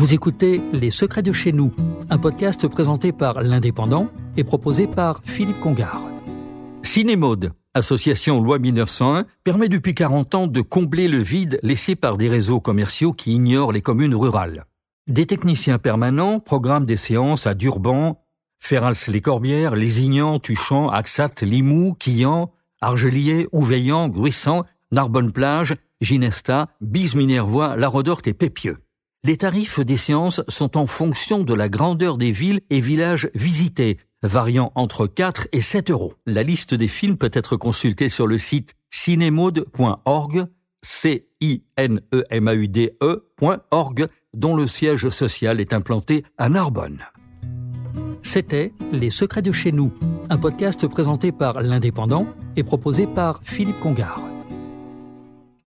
Vous écoutez Les Secrets de chez nous, un podcast présenté par l'Indépendant et proposé par Philippe Congar. Cinémode, association loi 1901, permet depuis 40 ans de combler le vide laissé par des réseaux commerciaux qui ignorent les communes rurales. Des techniciens permanents programment des séances à Durban, Ferrals-les-Corbières, Lézignan, Tuchan, Axat, Limoux, Quillan, Argelier, Ouveillan, Gruissant, Narbonne-Plage, Ginesta, Bise-Minervois, La Rodorte et Pépieux. Les tarifs des séances sont en fonction de la grandeur des villes et villages visités, variant entre 4 et 7 euros. La liste des films peut être consultée sur le site cinemaude.org, c i n e m a u d e.org, dont le siège social est implanté à Narbonne. C'était Les Secrets de chez nous, un podcast présenté par l'Indépendant et proposé par Philippe Congar.